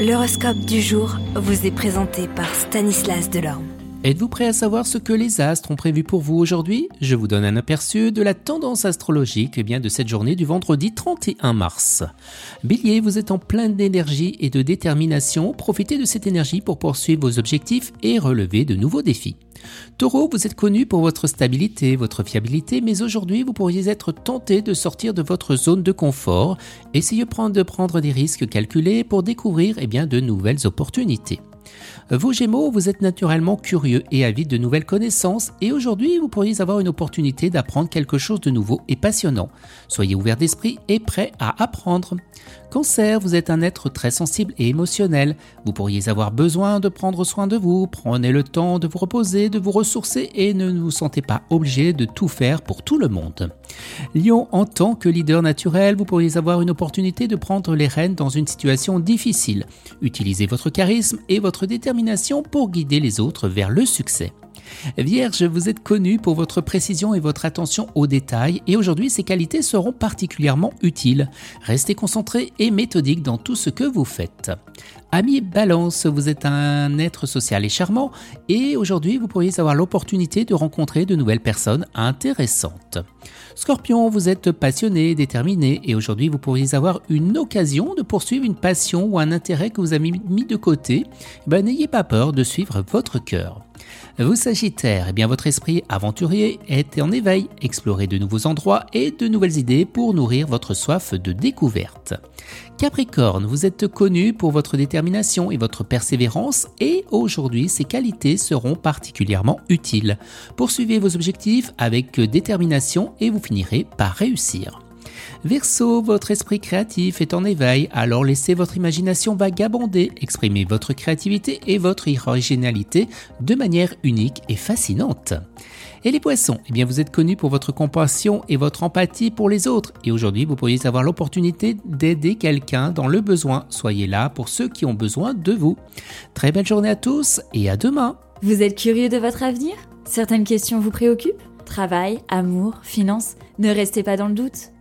L'horoscope du jour vous est présenté par Stanislas Delorme. Êtes-vous prêt à savoir ce que les astres ont prévu pour vous aujourd'hui? Je vous donne un aperçu de la tendance astrologique eh bien, de cette journée du vendredi 31 mars. Bélier, vous êtes en pleine d'énergie et de détermination. Profitez de cette énergie pour poursuivre vos objectifs et relever de nouveaux défis. Taureau, vous êtes connu pour votre stabilité, votre fiabilité, mais aujourd'hui vous pourriez être tenté de sortir de votre zone de confort. Essayez de prendre des risques calculés pour découvrir eh bien, de nouvelles opportunités. Vous Gémeaux, vous êtes naturellement curieux et avide de nouvelles connaissances et aujourd'hui vous pourriez avoir une opportunité d'apprendre quelque chose de nouveau et passionnant. Soyez ouvert d'esprit et prêt à apprendre. Cancer, vous êtes un être très sensible et émotionnel. Vous pourriez avoir besoin de prendre soin de vous. Prenez le temps de vous reposer, de vous ressourcer et ne vous sentez pas obligé de tout faire pour tout le monde. Lion, en tant que leader naturel, vous pourriez avoir une opportunité de prendre les rênes dans une situation difficile. Utilisez votre charisme et votre détermination pour guider les autres vers le succès. Vierge, vous êtes connu pour votre précision et votre attention aux détails et aujourd'hui ces qualités seront particulièrement utiles. Restez concentré et méthodique dans tout ce que vous faites. Ami Balance, vous êtes un être social et charmant et aujourd'hui vous pourriez avoir l'opportunité de rencontrer de nouvelles personnes intéressantes. Scorpion, vous êtes passionné, déterminé et aujourd'hui vous pourriez avoir une occasion de poursuivre une passion ou un intérêt que vous avez mis de côté. Ben, N'ayez pas peur de suivre votre cœur. Vous Sagittaire, eh bien votre esprit aventurier est en éveil, explorez de nouveaux endroits et de nouvelles idées pour nourrir votre soif de découverte. Capricorne, vous êtes connu pour votre détermination et votre persévérance et aujourd'hui ces qualités seront particulièrement utiles. Poursuivez vos objectifs avec détermination et vous finirez par réussir. Verseau, votre esprit créatif est en éveil, alors laissez votre imagination vagabonder, exprimez votre créativité et votre originalité de manière unique et fascinante. Et les poissons, eh bien vous êtes connus pour votre compassion et votre empathie pour les autres, et aujourd'hui vous pourriez avoir l'opportunité d'aider quelqu'un dans le besoin. Soyez là pour ceux qui ont besoin de vous. Très belle journée à tous et à demain. Vous êtes curieux de votre avenir? Certaines questions vous préoccupent? Travail, amour, finances? Ne restez pas dans le doute.